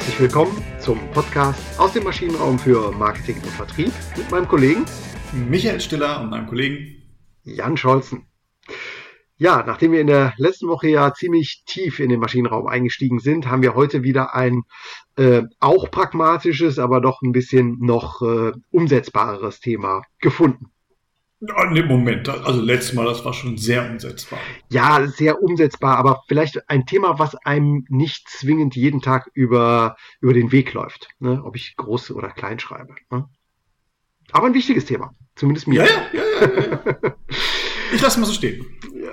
Herzlich willkommen zum Podcast aus dem Maschinenraum für Marketing und Vertrieb mit meinem Kollegen Michael Stiller und meinem Kollegen Jan Scholzen. Ja, nachdem wir in der letzten Woche ja ziemlich tief in den Maschinenraum eingestiegen sind, haben wir heute wieder ein äh, auch pragmatisches, aber doch ein bisschen noch äh, umsetzbareres Thema gefunden. Ja, Moment, also letztes Mal, das war schon sehr umsetzbar. Ja, sehr umsetzbar, aber vielleicht ein Thema, was einem nicht zwingend jeden Tag über, über den Weg läuft, ne? ob ich groß oder klein schreibe. Ne? Aber ein wichtiges Thema, zumindest mir. Ja, ja, ja, ja. Ich lasse mal so stehen.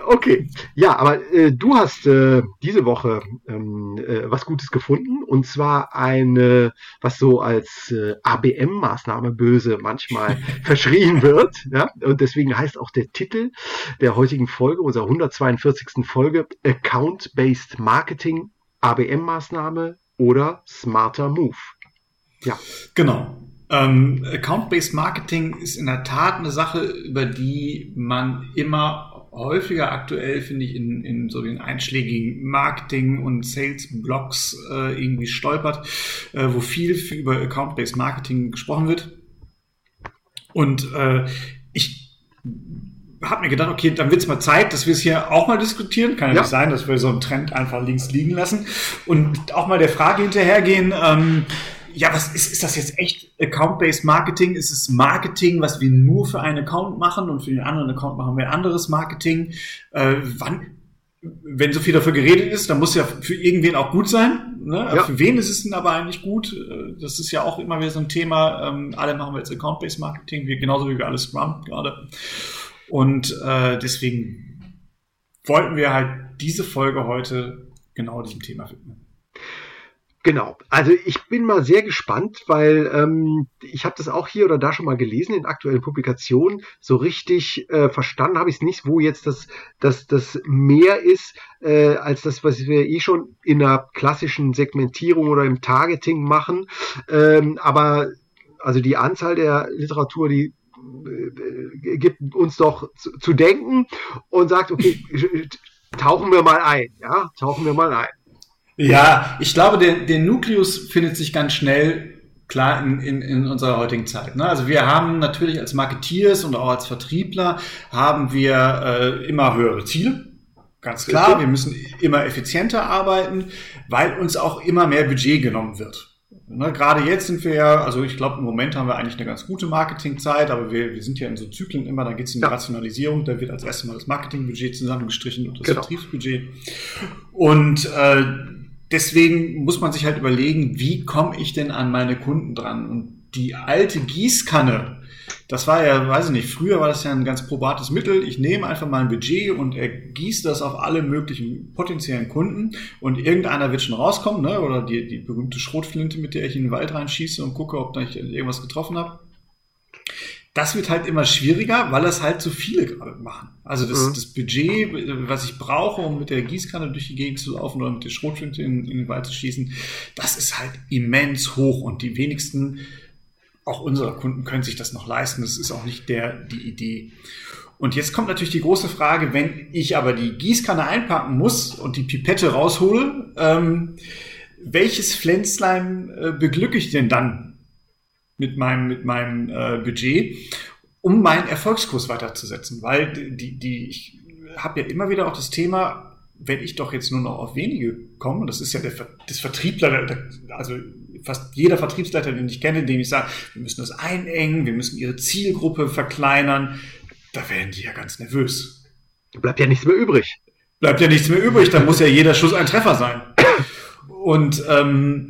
Okay, ja, aber äh, du hast äh, diese Woche ähm, äh, was Gutes gefunden und zwar eine, was so als äh, ABM-Maßnahme böse manchmal verschrien wird. Ja? Und deswegen heißt auch der Titel der heutigen Folge, unserer 142. Folge, Account-Based Marketing, ABM-Maßnahme oder Smarter Move. Ja. Genau. Ähm, Account-Based Marketing ist in der Tat eine Sache, über die man immer häufiger aktuell, finde ich, in, in so den einschlägigen Marketing- und Sales-Blogs äh, irgendwie stolpert, äh, wo viel über Account-Based Marketing gesprochen wird. Und äh, ich habe mir gedacht, okay, dann wird es mal Zeit, dass wir es hier auch mal diskutieren. Kann ja, ja, nicht sein, dass wir so einen Trend einfach links liegen lassen und auch mal der Frage hinterhergehen, ähm, ja, was ist, ist das jetzt echt Account-Based Marketing? Ist es Marketing, was wir nur für einen Account machen und für den anderen Account machen wir anderes Marketing? Äh, wann, wenn so viel dafür geredet ist, dann muss ja für irgendwen auch gut sein. Ne? Ja. Für wen ist es denn aber eigentlich gut? Äh, das ist ja auch immer wieder so ein Thema. Ähm, alle machen wir jetzt Account-Based Marketing, wir, genauso wie wir alle Scrum gerade. Und äh, deswegen wollten wir halt diese Folge heute genau diesem Thema widmen. Genau. Also ich bin mal sehr gespannt, weil ähm, ich habe das auch hier oder da schon mal gelesen in aktuellen Publikationen. So richtig äh, verstanden habe ich es nicht, wo jetzt das, das, das mehr ist äh, als das, was wir eh schon in einer klassischen Segmentierung oder im Targeting machen. Ähm, aber also die Anzahl der Literatur, die äh, gibt uns doch zu, zu denken und sagt, okay, tauchen wir mal ein, ja, tauchen wir mal ein. Ja, ich glaube, der, der Nukleus findet sich ganz schnell klar in, in, in unserer heutigen Zeit. Ne? Also wir haben natürlich als Marketeers und auch als Vertriebler haben wir äh, immer höhere Ziele. Ganz klar, wir müssen immer effizienter arbeiten, weil uns auch immer mehr Budget genommen wird. Ne, gerade jetzt sind wir ja, also ich glaube, im Moment haben wir eigentlich eine ganz gute Marketingzeit, aber wir, wir sind ja in so Zyklen immer, da geht es in die ja. Rationalisierung, da wird als erstes mal das Marketingbudget zusammengestrichen und das genau. Vertriebsbudget. Und äh, deswegen muss man sich halt überlegen, wie komme ich denn an meine Kunden dran? Und die alte Gießkanne, das war ja, weiß ich nicht, früher war das ja ein ganz probates Mittel. Ich nehme einfach mal ein Budget und er gießt das auf alle möglichen potenziellen Kunden und irgendeiner wird schon rauskommen, ne? oder die, die berühmte Schrotflinte, mit der ich in den Wald reinschieße und gucke, ob ich irgendwas getroffen habe das wird halt immer schwieriger, weil das halt zu viele gerade machen. Also das, mhm. das Budget, was ich brauche, um mit der Gießkanne durch die Gegend zu laufen oder mit der Schrotflinte in, in den Wald zu schießen, das ist halt immens hoch und die wenigsten, auch unsere Kunden können sich das noch leisten. Das ist auch nicht der, die Idee. Und jetzt kommt natürlich die große Frage, wenn ich aber die Gießkanne einpacken muss und die Pipette raushole, ähm, welches Pflänzlein äh, beglücke ich denn dann mit meinem, mit meinem äh, Budget, um meinen Erfolgskurs weiterzusetzen. Weil die, die, ich habe ja immer wieder auch das Thema, wenn ich doch jetzt nur noch auf wenige komme, das ist ja der, das Vertriebler, also fast jeder Vertriebsleiter, den ich kenne, dem ich sage, wir müssen das einengen, wir müssen ihre Zielgruppe verkleinern, da werden die ja ganz nervös. Bleibt ja nichts mehr übrig. Bleibt ja nichts mehr übrig, da muss ja jeder Schuss ein Treffer sein. Und ähm,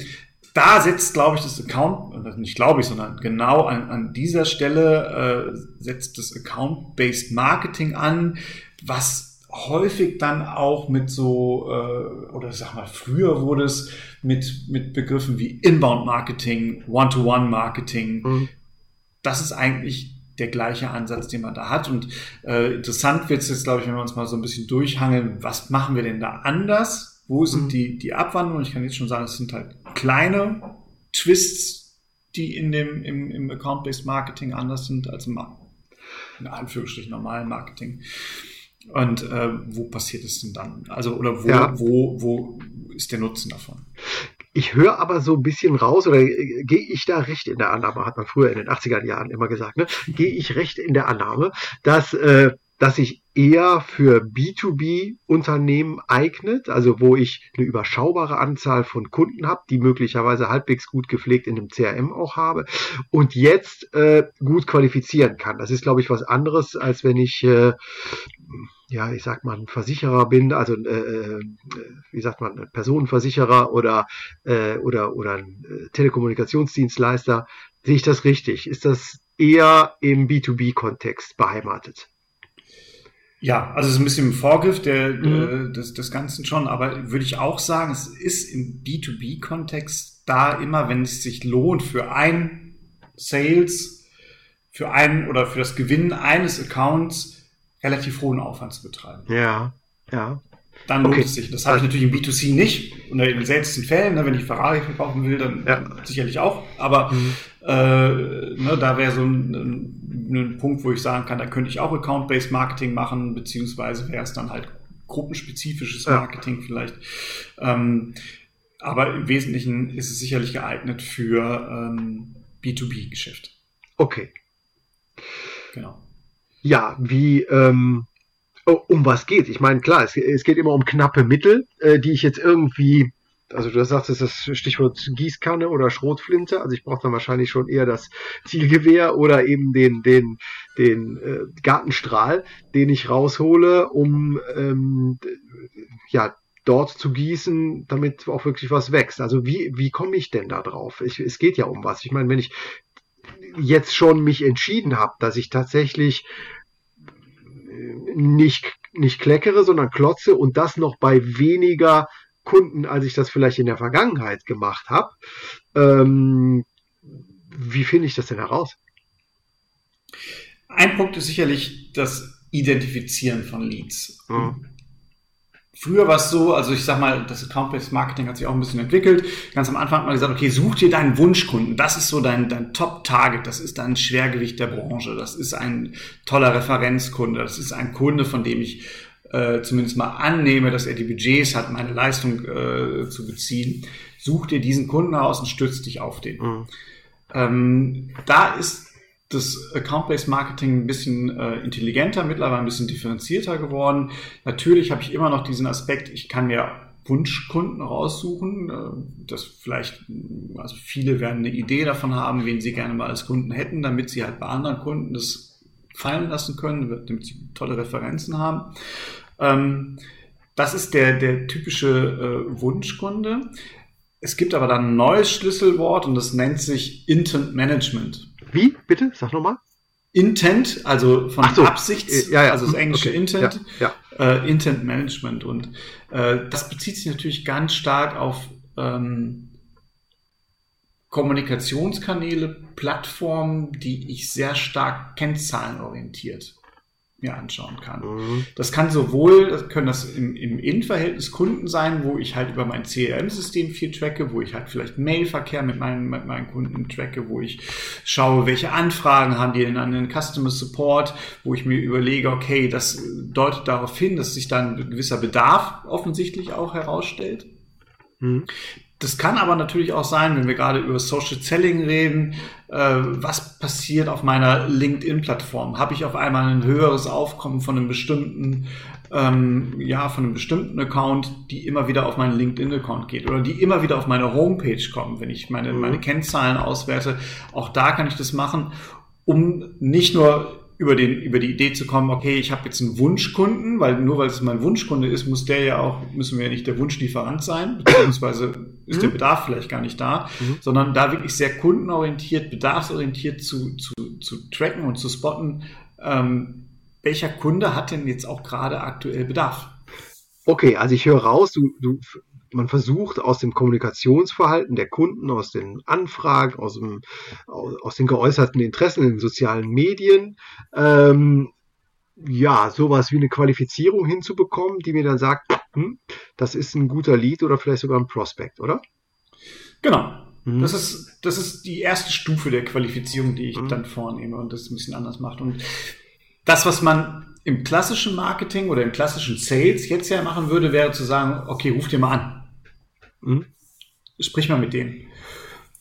da setzt, glaube ich, das Account, nicht glaube ich, sondern genau an, an dieser Stelle äh, setzt das Account-Based Marketing an, was häufig dann auch mit so, äh, oder sag mal, früher wurde es mit, mit Begriffen wie Inbound Marketing, One-to-One Marketing. Mhm. Das ist eigentlich der gleiche Ansatz, den man da hat. Und äh, interessant wird es jetzt, glaube ich, wenn wir uns mal so ein bisschen durchhangeln, was machen wir denn da anders? Wo sind mhm. die, die Abwandlungen? Ich kann jetzt schon sagen, es sind halt kleine Twists, die in dem, im, im Account-Based Marketing anders sind als im, in Anführungsstrichen, normalen Marketing. Und äh, wo passiert es denn dann? Also, oder wo, ja. wo, wo ist der Nutzen davon? ich höre aber so ein bisschen raus, oder äh, gehe ich da recht in der Annahme, hat man früher in den 80er Jahren immer gesagt, ne? gehe ich recht in der Annahme, dass, äh, dass sich eher für B2B-Unternehmen eignet, also wo ich eine überschaubare Anzahl von Kunden habe, die möglicherweise halbwegs gut gepflegt in einem CRM auch habe und jetzt äh, gut qualifizieren kann. Das ist, glaube ich, was anderes, als wenn ich äh, ja, ich sag mal, ein Versicherer bin, also äh, äh wie sagt man, ein Personenversicherer oder, äh, oder, oder ein äh, Telekommunikationsdienstleister, sehe ich das richtig? Ist das eher im B2B-Kontext beheimatet? Ja, also es ist ein bisschen im Vorgriff der, mhm. des, des Ganzen schon, aber würde ich auch sagen, es ist im B2B-Kontext da immer, wenn es sich lohnt, für ein Sales, für ein oder für das Gewinnen eines Accounts relativ hohen Aufwand zu betreiben. Ja, ja. Dann lohnt okay. es sich. Das habe ich natürlich im B2C nicht. Und in den seltensten Fällen, ne, wenn ich Ferrari verkaufen will, dann ja. sicherlich auch. Aber mhm. Äh, ne, da wäre so ein, ein, ein, Punkt, wo ich sagen kann, da könnte ich auch Account-Based Marketing machen, beziehungsweise wäre es dann halt gruppenspezifisches Marketing ja. vielleicht. Ähm, aber im Wesentlichen ist es sicherlich geeignet für ähm, B2B-Geschäft. Okay. Genau ja, wie, ähm, oh, um was geht. Ich meine, klar, es, es, geht immer um knappe Mittel, äh, die ich jetzt irgendwie, also du sagst, das ist das Stichwort Gießkanne oder Schrotflinte, also ich brauche dann wahrscheinlich schon eher das Zielgewehr oder eben den, den, den äh, Gartenstrahl, den ich raushole, um ähm, ja, dort zu gießen, damit auch wirklich was wächst. Also wie, wie komme ich denn da drauf? Ich, es geht ja um was. Ich meine, wenn ich jetzt schon mich entschieden habe, dass ich tatsächlich nicht, nicht kleckere, sondern klotze und das noch bei weniger Kunden, als ich das vielleicht in der Vergangenheit gemacht habe. Ähm, wie finde ich das denn heraus? Ein Punkt ist sicherlich das Identifizieren von Leads. Mhm. Früher war es so, also ich sag mal, das Account-Based Marketing hat sich auch ein bisschen entwickelt. Ganz am Anfang hat man gesagt, okay, such dir deinen Wunschkunden. Das ist so dein, dein Top-Target. Das ist dein Schwergewicht der Branche. Das ist ein toller Referenzkunde. Das ist ein Kunde, von dem ich äh, zumindest mal annehme, dass er die Budgets hat, meine Leistung äh, zu beziehen. Such dir diesen Kunden aus und stütz dich auf den. Mhm. Ähm, da ist das Account-Based Marketing ein bisschen äh, intelligenter, mittlerweile ein bisschen differenzierter geworden. Natürlich habe ich immer noch diesen Aspekt, ich kann mir Wunschkunden raussuchen, äh, das vielleicht, also viele werden eine Idee davon haben, wen sie gerne mal als Kunden hätten, damit sie halt bei anderen Kunden das fallen lassen können, damit sie tolle Referenzen haben. Ähm, das ist der, der typische äh, Wunschkunde. Es gibt aber dann ein neues Schlüsselwort und das nennt sich Intent Management. Wie? Bitte? Sag nochmal. Intent, also von so. Absichts, äh, ja, ja. also das englische okay. Intent, ja, äh, Intent Management. Und äh, das bezieht sich natürlich ganz stark auf ähm, Kommunikationskanäle, Plattformen, die ich sehr stark kennzahlenorientiert mir anschauen kann. Mhm. Das kann sowohl, das können das im, im In-Verhältnis Kunden sein, wo ich halt über mein CRM-System viel tracke, wo ich halt vielleicht Mailverkehr mit meinen, mit meinen Kunden tracke, wo ich schaue, welche Anfragen haben die denn an den Customer Support, wo ich mir überlege, okay, das deutet darauf hin, dass sich dann ein gewisser Bedarf offensichtlich auch herausstellt. Mhm. Das kann aber natürlich auch sein, wenn wir gerade über Social Selling reden, äh, was passiert auf meiner LinkedIn-Plattform? Habe ich auf einmal ein höheres Aufkommen von einem bestimmten, ähm, ja, von einem bestimmten Account, die immer wieder auf meinen LinkedIn-Account geht oder die immer wieder auf meine Homepage kommen, wenn ich meine, mhm. meine Kennzahlen auswerte. Auch da kann ich das machen, um nicht nur über, den, über die Idee zu kommen, okay, ich habe jetzt einen Wunschkunden, weil nur weil es mein Wunschkunde ist, muss der ja auch, müssen wir ja nicht der Wunschlieferant sein, beziehungsweise ist mhm. der Bedarf vielleicht gar nicht da, mhm. sondern da wirklich sehr kundenorientiert, bedarfsorientiert zu, zu, zu tracken und zu spotten, ähm, welcher Kunde hat denn jetzt auch gerade aktuell Bedarf? Okay, also ich höre raus, du, du man versucht aus dem Kommunikationsverhalten der Kunden, aus den Anfragen, aus, dem, aus den geäußerten Interessen in den sozialen Medien, ähm, ja, sowas wie eine Qualifizierung hinzubekommen, die mir dann sagt, hm, das ist ein guter Lead oder vielleicht sogar ein Prospect, oder? Genau. Mhm. Das, ist, das ist die erste Stufe der Qualifizierung, die ich mhm. dann vornehme und das ein bisschen anders macht. Und das, was man im klassischen Marketing oder im klassischen Sales jetzt ja machen würde, wäre zu sagen, okay, ruf dir mal an. Mhm. sprich mal mit denen.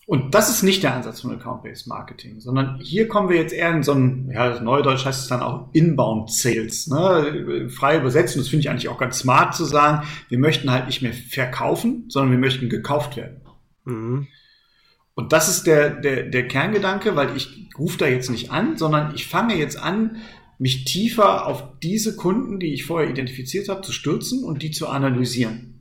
Und das ist nicht der Ansatz von Account-Based Marketing, sondern hier kommen wir jetzt eher in so ein, ja, Neudeutsch heißt es dann auch Inbound Sales, ne? frei übersetzen. Das finde ich eigentlich auch ganz smart zu sagen. Wir möchten halt nicht mehr verkaufen, sondern wir möchten gekauft werden. Mhm. Und das ist der, der, der Kerngedanke, weil ich rufe da jetzt nicht an, sondern ich fange jetzt an, mich tiefer auf diese Kunden, die ich vorher identifiziert habe, zu stürzen und die zu analysieren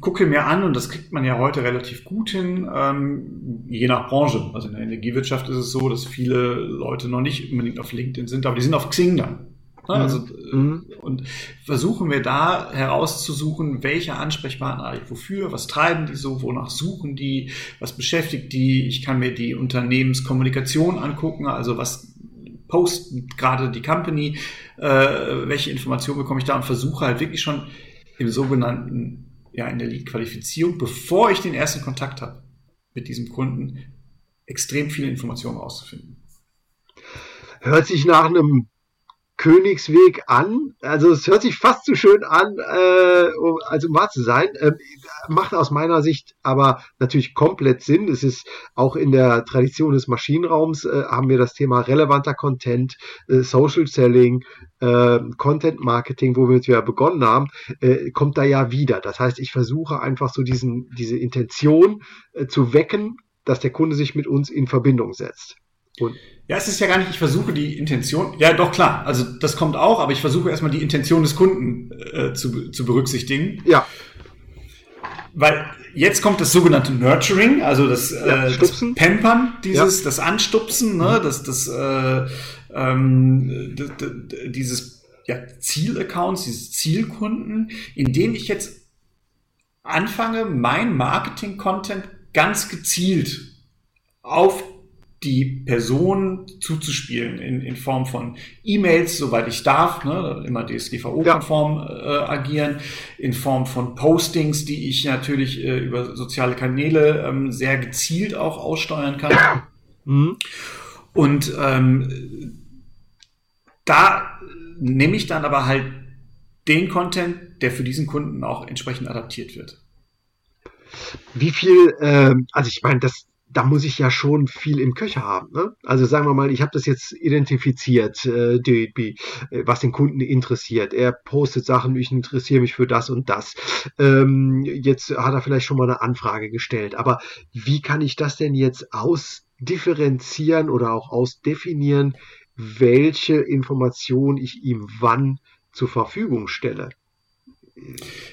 gucke mir an, und das kriegt man ja heute relativ gut hin, ähm, je nach Branche. Also in der Energiewirtschaft ist es so, dass viele Leute noch nicht unbedingt auf LinkedIn sind, aber die sind auf Xing dann. Ne? Mhm. Also, mhm. Und versuchen wir da herauszusuchen, welche Ansprechpartner wofür, was treiben die so, wonach suchen die, was beschäftigt die. Ich kann mir die Unternehmenskommunikation angucken, also was postet gerade die Company, äh, welche Informationen bekomme ich da und versuche halt wirklich schon im sogenannten ja in der Lead-Qualifizierung, bevor ich den ersten Kontakt habe mit diesem Kunden, extrem viele Informationen rauszufinden. Hört sich nach einem Königsweg an. Also es hört sich fast zu schön an, äh, also um wahr zu sein. Äh, macht aus meiner Sicht aber natürlich komplett Sinn. Es ist auch in der Tradition des Maschinenraums äh, haben wir das Thema relevanter Content, äh, Social Selling, äh, Content Marketing, wo wir ja begonnen haben, äh, kommt da ja wieder. Das heißt, ich versuche einfach so diesen, diese Intention äh, zu wecken, dass der Kunde sich mit uns in Verbindung setzt. Und ja, es ist ja gar nicht, ich versuche die Intention, ja doch klar, also das kommt auch, aber ich versuche erstmal die Intention des Kunden äh, zu, zu berücksichtigen. Ja. Weil jetzt kommt das sogenannte Nurturing, also das, ja, äh, das Pampern, dieses, ja. das Anstupsen, ne, mhm. das, das, äh, ähm, dieses ja, Zielaccounts, dieses Zielkunden, indem ich jetzt anfange, mein Marketing-Content ganz gezielt auf die Person zuzuspielen in, in Form von E-Mails, soweit ich darf, ne, immer DSGVO-konform ja. äh, agieren, in Form von Postings, die ich natürlich äh, über soziale Kanäle ähm, sehr gezielt auch aussteuern kann. Mhm. Und ähm, da nehme ich dann aber halt den Content, der für diesen Kunden auch entsprechend adaptiert wird. Wie viel, äh, also ich meine, das, da muss ich ja schon viel im Köcher haben. Ne? Also sagen wir mal, ich habe das jetzt identifiziert, äh, die, die, äh, was den Kunden interessiert. Er postet Sachen, ich interessiere mich für das und das. Ähm, jetzt hat er vielleicht schon mal eine Anfrage gestellt. Aber wie kann ich das denn jetzt ausdifferenzieren oder auch ausdefinieren, welche Information ich ihm wann zur Verfügung stelle?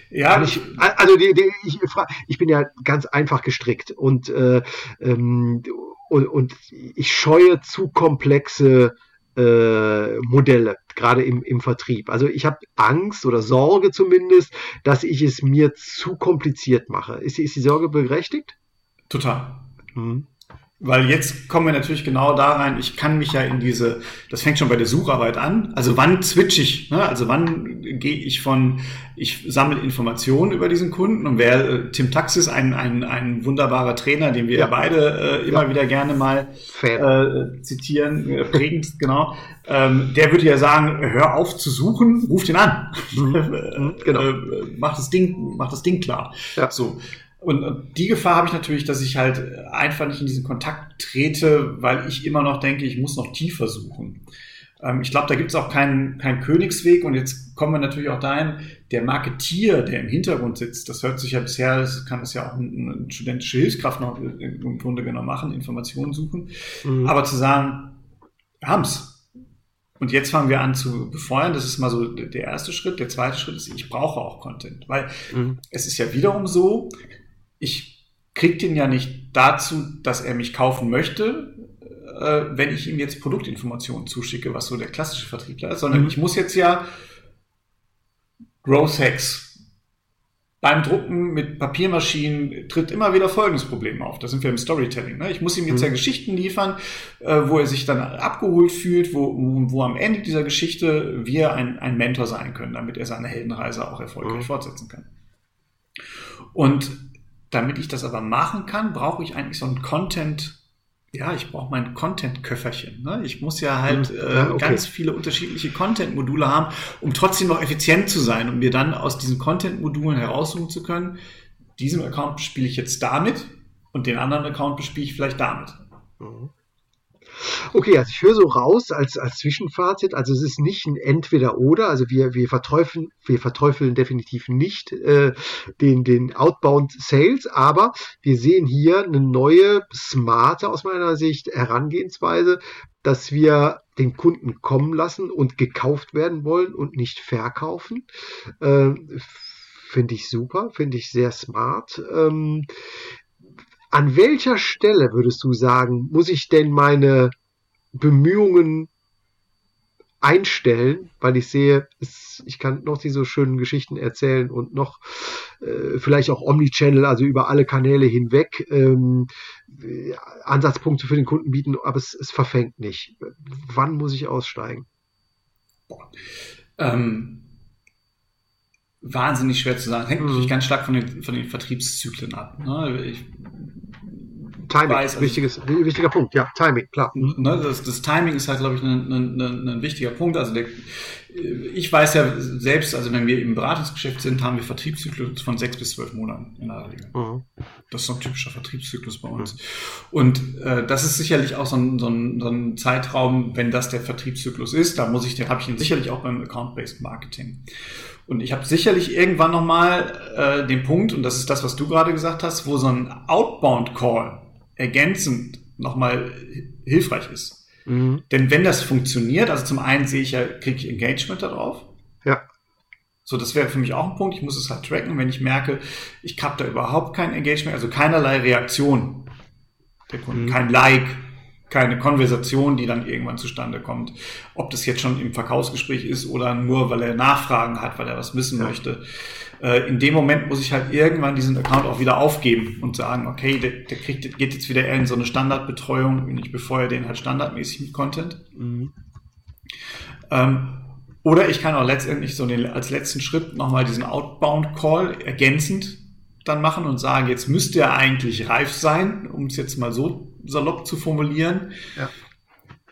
Ja, ich, also die, die, ich, ich bin ja ganz einfach gestrickt und, äh, ähm, und, und ich scheue zu komplexe äh, Modelle, gerade im, im Vertrieb. Also ich habe Angst oder Sorge zumindest, dass ich es mir zu kompliziert mache. Ist, ist die Sorge berechtigt? Total. Mhm. Weil jetzt kommen wir natürlich genau da rein, ich kann mich ja in diese, das fängt schon bei der Sucharbeit an. Also wann switch ich? Ne? Also wann gehe ich von, ich sammle Informationen über diesen Kunden und wer äh, Tim Taxis, ein, ein, ein wunderbarer Trainer, den wir ja. beide äh, immer ja. wieder gerne mal äh, zitieren, äh, prägend, genau, ähm, der würde ja sagen, hör auf zu suchen, ruf den an. Mhm. genau. äh, mach das Ding, mach das Ding klar. Ja. So. Und die Gefahr habe ich natürlich, dass ich halt einfach nicht in diesen Kontakt trete, weil ich immer noch denke, ich muss noch tiefer suchen. Ähm, ich glaube, da gibt es auch keinen, keinen Königsweg. Und jetzt kommen wir natürlich auch dahin, der Marketier, der im Hintergrund sitzt, das hört sich ja bisher, das kann das ja auch eine studentische Hilfskraft noch im Grunde genommen machen, Informationen suchen. Mhm. Aber zu sagen, wir haben's. Und jetzt fangen wir an zu befeuern. Das ist mal so der erste Schritt. Der zweite Schritt ist, ich brauche auch Content. Weil mhm. es ist ja wiederum so, ich kriege den ja nicht dazu, dass er mich kaufen möchte, äh, wenn ich ihm jetzt Produktinformationen zuschicke, was so der klassische Vertriebler ist, sondern mhm. ich muss jetzt ja Growth Hacks. Beim Drucken mit Papiermaschinen tritt immer wieder folgendes Problem auf. Da sind wir im Storytelling. Ne? Ich muss ihm jetzt mhm. ja Geschichten liefern, äh, wo er sich dann abgeholt fühlt, wo, wo am Ende dieser Geschichte wir ein, ein Mentor sein können, damit er seine Heldenreise auch erfolgreich mhm. fortsetzen kann. Und damit ich das aber machen kann, brauche ich eigentlich so ein Content, ja, ich brauche mein Content-Köfferchen. Ne? Ich muss ja halt hm, äh, okay. ganz viele unterschiedliche Content-Module haben, um trotzdem noch effizient zu sein und um mir dann aus diesen Content-Modulen heraussuchen zu können, diesem Account spiele ich jetzt damit und den anderen Account bespiele ich vielleicht damit. Mhm. Okay, also ich höre so raus als, als Zwischenfazit, also es ist nicht ein Entweder-Oder, also wir, wir, verteufeln, wir verteufeln definitiv nicht äh, den, den Outbound Sales, aber wir sehen hier eine neue, smarte aus meiner Sicht Herangehensweise, dass wir den Kunden kommen lassen und gekauft werden wollen und nicht verkaufen. Äh, finde ich super, finde ich sehr smart. Ähm, an welcher Stelle würdest du sagen, muss ich denn meine Bemühungen einstellen, weil ich sehe, es, ich kann noch diese schönen Geschichten erzählen und noch äh, vielleicht auch Omnichannel, also über alle Kanäle hinweg ähm, Ansatzpunkte für den Kunden bieten, aber es, es verfängt nicht. Wann muss ich aussteigen? Ähm, wahnsinnig schwer zu sagen. Hängt mhm. natürlich ganz stark von den, von den Vertriebszyklen ab. Ne? Ich, Timing, weiß, also, wichtiges, wichtiger Punkt, ja, Timing, klar. Ne, das, das Timing ist halt, glaube ich, ein, ein, ein, ein wichtiger Punkt. Also der, ich weiß ja selbst, also wenn wir im Beratungsgeschäft sind, haben wir Vertriebszyklus von sechs bis zwölf Monaten in der Regel. Mhm. Das ist so ein typischer Vertriebszyklus bei uns. Mhm. Und äh, das ist sicherlich auch so ein, so, ein, so ein Zeitraum, wenn das der Vertriebszyklus ist, da muss ich, den habe ich ihn sicherlich auch beim Account-Based Marketing. Und ich habe sicherlich irgendwann nochmal äh, den Punkt, und das ist das, was du gerade gesagt hast, wo so ein Outbound-Call ergänzend nochmal hilfreich ist. Mhm. Denn wenn das funktioniert, also zum einen sehe ich ja, kriege ich Engagement darauf. Ja. So, das wäre für mich auch ein Punkt. Ich muss es halt tracken. Wenn ich merke, ich habe da überhaupt kein Engagement, also keinerlei Reaktion der Kunden, mhm. kein Like, keine Konversation, die dann irgendwann zustande kommt. Ob das jetzt schon im Verkaufsgespräch ist oder nur, weil er Nachfragen hat, weil er was wissen ja. möchte. Äh, in dem Moment muss ich halt irgendwann diesen Account auch wieder aufgeben und sagen, okay, der, der kriegt, geht jetzt wieder in so eine Standardbetreuung und ich befeuere den halt standardmäßig mit Content. Mhm. Ähm, oder ich kann auch letztendlich so den, als letzten Schritt nochmal diesen Outbound-Call ergänzend dann machen und sagen, jetzt müsste er eigentlich reif sein, um es jetzt mal so salopp zu formulieren. Ja.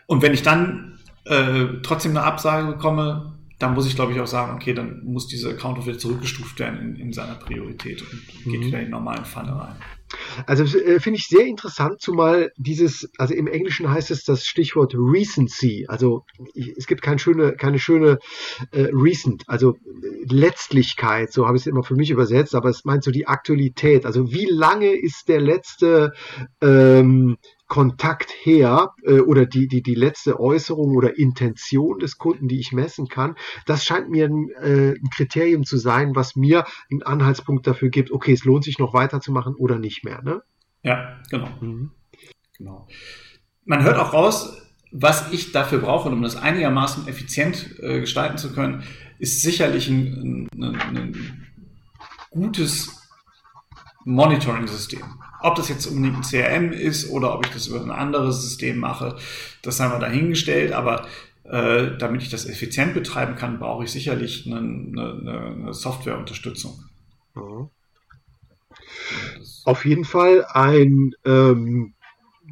Und wenn ich dann äh, trotzdem eine Absage bekomme, dann muss ich, glaube ich, auch sagen, okay, dann muss dieser Account auch wieder zurückgestuft werden in, in seiner Priorität und geht mhm. wieder in den normalen Pfanne rein. Also äh, finde ich sehr interessant, zumal dieses, also im Englischen heißt es das Stichwort Recency. Also ich, es gibt keine schöne, keine schöne äh, Recent, also Letztlichkeit, so habe ich es immer für mich übersetzt, aber es meint so die Aktualität. Also wie lange ist der letzte ähm, Kontakt her äh, oder die, die, die letzte Äußerung oder Intention des Kunden, die ich messen kann, das scheint mir ein, äh, ein Kriterium zu sein, was mir einen Anhaltspunkt dafür gibt, okay, es lohnt sich noch weiterzumachen oder nicht mehr. Ne? Ja, genau. Mhm. genau. Man hört auch raus, was ich dafür brauche, um das einigermaßen effizient äh, gestalten zu können, ist sicherlich ein, ein, ein gutes Monitoring-System. Ob das jetzt unbedingt ein CRM ist oder ob ich das über ein anderes System mache, das haben wir dahingestellt. Aber äh, damit ich das effizient betreiben kann, brauche ich sicherlich eine, eine, eine Softwareunterstützung. Mhm. Auf jeden Fall ein, ähm,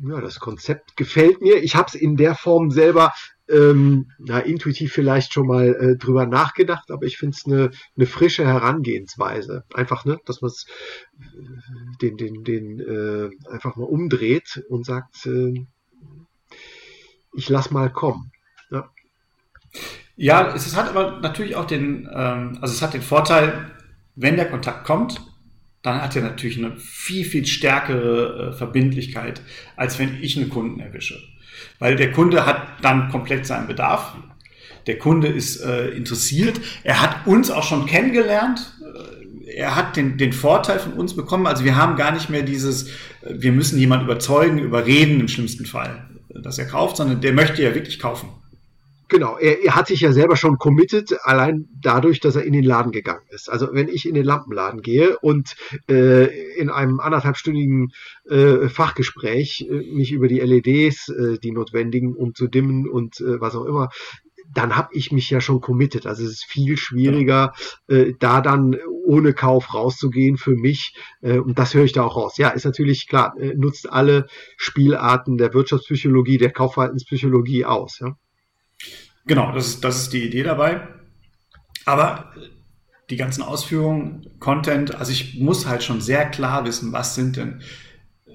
ja, das Konzept gefällt mir. Ich habe es in der Form selber ähm, na, intuitiv vielleicht schon mal äh, drüber nachgedacht, aber ich finde es eine ne frische Herangehensweise. Einfach, ne, dass man es äh, den, den, den äh, einfach mal umdreht und sagt, äh, ich lass mal kommen. Ja, ja es, hat aber natürlich auch den, ähm, also es hat den Vorteil, wenn der Kontakt kommt, dann hat er natürlich eine viel, viel stärkere äh, Verbindlichkeit, als wenn ich einen Kunden erwische. Weil der Kunde hat dann komplett seinen Bedarf. Der Kunde ist äh, interessiert. Er hat uns auch schon kennengelernt. Äh, er hat den, den Vorteil von uns bekommen. Also wir haben gar nicht mehr dieses, äh, wir müssen jemanden überzeugen, überreden im schlimmsten Fall, dass er kauft, sondern der möchte ja wirklich kaufen. Genau, er, er, hat sich ja selber schon committed, allein dadurch, dass er in den Laden gegangen ist. Also wenn ich in den Lampenladen gehe und äh, in einem anderthalbstündigen äh, Fachgespräch äh, mich über die LEDs, äh, die notwendigen, um zu dimmen und äh, was auch immer, dann habe ich mich ja schon committed. Also es ist viel schwieriger, äh, da dann ohne Kauf rauszugehen für mich. Äh, und das höre ich da auch raus. Ja, ist natürlich klar, äh, nutzt alle Spielarten der Wirtschaftspsychologie, der Kaufverhaltenspsychologie aus. Ja? Genau, das ist, das ist die Idee dabei. Aber die ganzen Ausführungen, Content, also ich muss halt schon sehr klar wissen, was sind denn,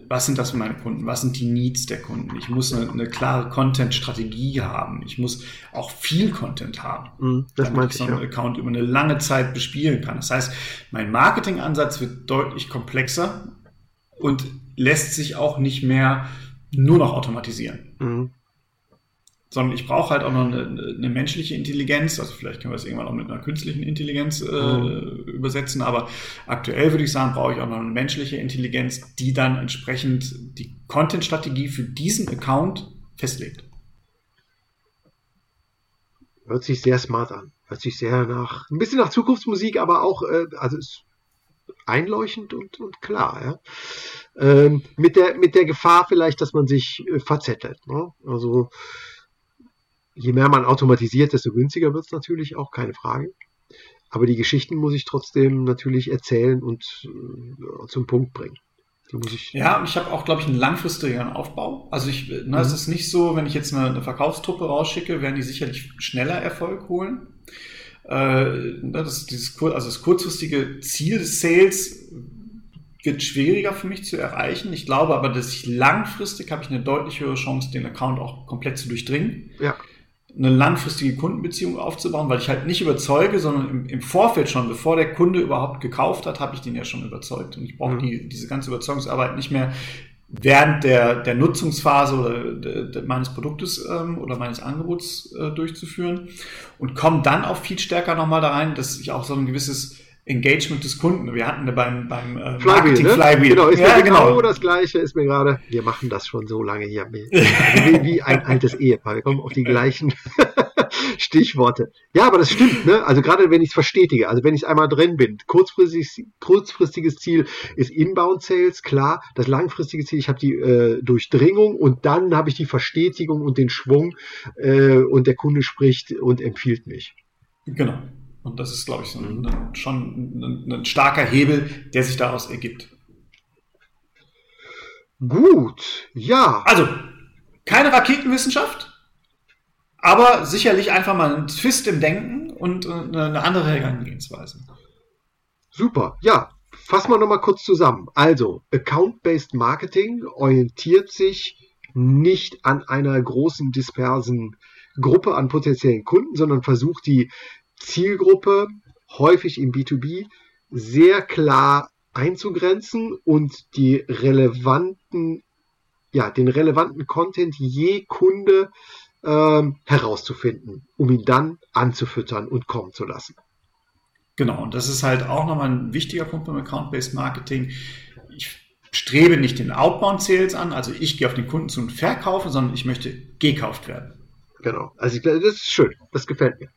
was sind das für meine Kunden, was sind die Needs der Kunden. Ich muss eine, eine klare Content-Strategie haben. Ich muss auch viel Content haben, Mhm, das damit ich so einen ja. Account über eine lange Zeit bespielen kann. Das heißt, mein Marketingansatz wird deutlich komplexer und lässt sich auch nicht mehr nur noch automatisieren Mhm. Sondern ich brauche halt auch noch eine, eine menschliche Intelligenz. Also vielleicht können wir es irgendwann auch mit einer künstlichen Intelligenz äh, Mhm. übersetzen, aber aktuell würde ich sagen, brauche ich auch noch eine menschliche Intelligenz, die dann entsprechend die Content-Strategie für diesen Account festlegt. Hört sich sehr smart an. Hört sich sehr nach, ein bisschen nach Zukunftsmusik, aber auch, äh, also ist einleuchtend und, und klar, ja. Ähm, mit der, mit der Gefahr vielleicht, dass man sich äh, verzettelt, ne? Also, je mehr man automatisiert, desto günstiger wird es natürlich auch, keine Frage. Aber die Geschichten muss ich trotzdem natürlich erzählen und äh, zum Punkt bringen. Ich, Ja, und ich habe auch, glaube ich, einen langfristigeren Aufbau. Also ich, ne, es Mhm. ist nicht so, wenn ich jetzt eine, eine Verkaufstruppe rausschicke, werden die sicherlich schneller Erfolg holen. Äh, ne, das, dieses, also das kurzfristige Ziel des Sales wird schwieriger für mich zu erreichen. Ich glaube aber, dass ich langfristig habe ich eine deutlich höhere Chance, den Account auch komplett zu durchdringen ja, eine langfristige Kundenbeziehung aufzubauen, weil ich halt nicht überzeuge, sondern im, im Vorfeld schon, bevor der Kunde überhaupt gekauft hat, habe ich den ja schon überzeugt. Und ich brauche Mhm. die, diese ganze Überzeugungsarbeit nicht mehr während der, der Nutzungsphase oder de, de, meines Produktes ähm, oder meines Angebots äh, durchzuführen und komme dann auch viel stärker nochmal da rein, dass ich auch so ein gewisses Engagement des Kunden, wir hatten beim, beim äh, Flywheel, Marketing ne? Flywheel. Genau, ist ja, genau genau. das Gleiche, ist mir gerade, wir machen das schon so lange hier. Wie, wie ein altes Ehepaar. Wir kommen auf die gleichen Stichworte. Ja, aber das stimmt, ne? Also gerade wenn ich es verstetige, also wenn ich einmal drin bin, kurzfristiges, kurzfristiges Ziel ist Inbound Sales, klar. Das langfristige Ziel, ich habe die äh, Durchdringung und dann habe ich die Verstetigung und den Schwung äh, und der Kunde spricht und empfiehlt mich. Genau. Und das ist, glaube ich, ein, ein, schon ein, ein starker Hebel, der sich daraus ergibt. Gut, ja. Also, keine Raketenwissenschaft, aber sicherlich einfach mal ein Twist im Denken und äh, eine andere Herangehensweise. Super. Ja, fassen wir nochmal kurz zusammen. Also, Account-Based Marketing orientiert sich nicht an einer großen dispersen Gruppe an potenziellen Kunden, sondern versucht die Zielgruppe häufig im B2B sehr klar einzugrenzen und die relevanten, ja, den relevanten Content je Kunde ähm, herauszufinden, um ihn dann anzufüttern und kommen zu lassen. Genau, und das ist halt auch nochmal ein wichtiger Punkt beim Account-Based Marketing. Ich strebe nicht den Outbound Sales an, also ich gehe auf den Kunden zu und verkaufe, sondern ich möchte gekauft werden. Genau. Also ich, das ist schön. Das gefällt mir.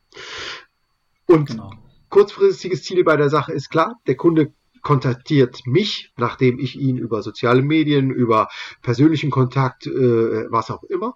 Und Genau. kurzfristiges Ziel bei der Sache ist klar. Der Kunde kontaktiert mich, nachdem ich ihn über soziale Medien, über persönlichen Kontakt, äh, was auch immer,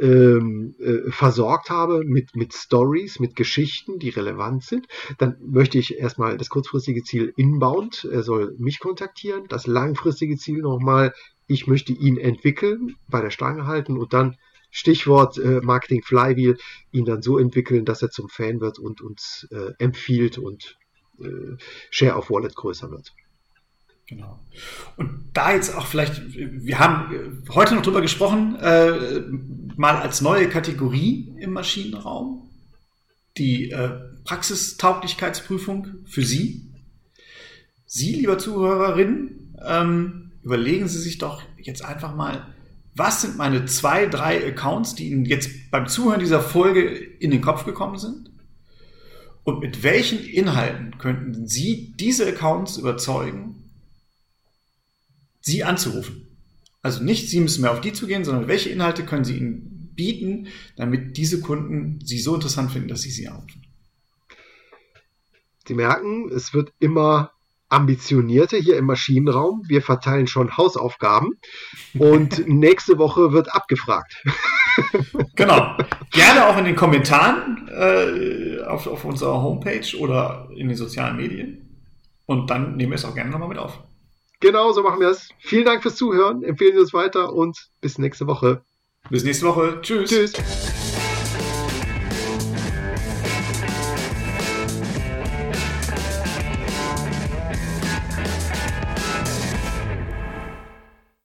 ähm, äh, versorgt habe mit, mit Stories, mit Geschichten, die relevant sind. Dann möchte ich erstmal das kurzfristige Ziel inbound. Er soll mich kontaktieren. Das langfristige Ziel nochmal, ich möchte ihn entwickeln, bei der Stange halten und dann Stichwort äh, Marketing Flywheel, ihn dann so entwickeln, dass er zum Fan wird und uns äh, empfiehlt und äh, Share of Wallet größer wird. Genau. Und da jetzt auch vielleicht, wir haben heute noch drüber gesprochen, äh, mal als neue Kategorie im Maschinenraum, die äh, Praxistauglichkeitsprüfung für Sie. Sie, lieber Zuhörerin, ähm, überlegen Sie sich doch jetzt einfach mal, was sind meine zwei, drei Accounts, die Ihnen jetzt beim Zuhören dieser Folge in den Kopf gekommen sind? Und mit welchen Inhalten könnten Sie diese Accounts überzeugen, Sie anzurufen? Also nicht, Sie müssen mehr auf die zugehen, sondern welche Inhalte können Sie ihnen bieten, damit diese Kunden Sie so interessant finden, dass Sie sie anrufen? Sie merken, es wird immer ambitionierter hier im Maschinenraum. Wir verteilen schon Hausaufgaben und nächste Woche wird abgefragt. Genau. Gerne auch in den Kommentaren äh, auf, auf unserer Homepage oder in den sozialen Medien. Und dann nehmen wir es auch gerne nochmal mit auf. Genau, so machen wir es. Vielen Dank fürs Zuhören. Empfehlen Sie es weiter und bis nächste Woche. Bis nächste Woche. Tschüss. Tschüss.